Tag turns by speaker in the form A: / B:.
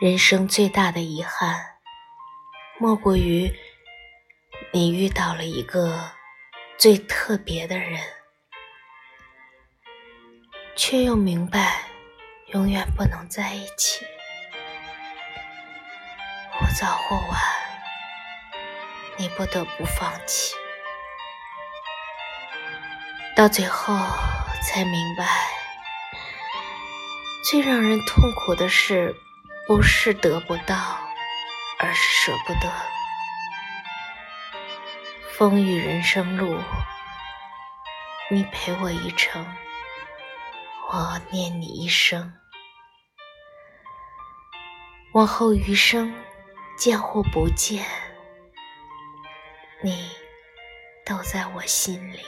A: 人生最大的遗憾，莫过于你遇到了一个最特别的人，却又明白永远不能在一起。或早或晚，你不得不放弃。到最后才明白，最让人痛苦的是，不是得不到，而是舍不得。风雨人生路，你陪我一程，我念你一生。往后余生，见或不见，你都在我心里。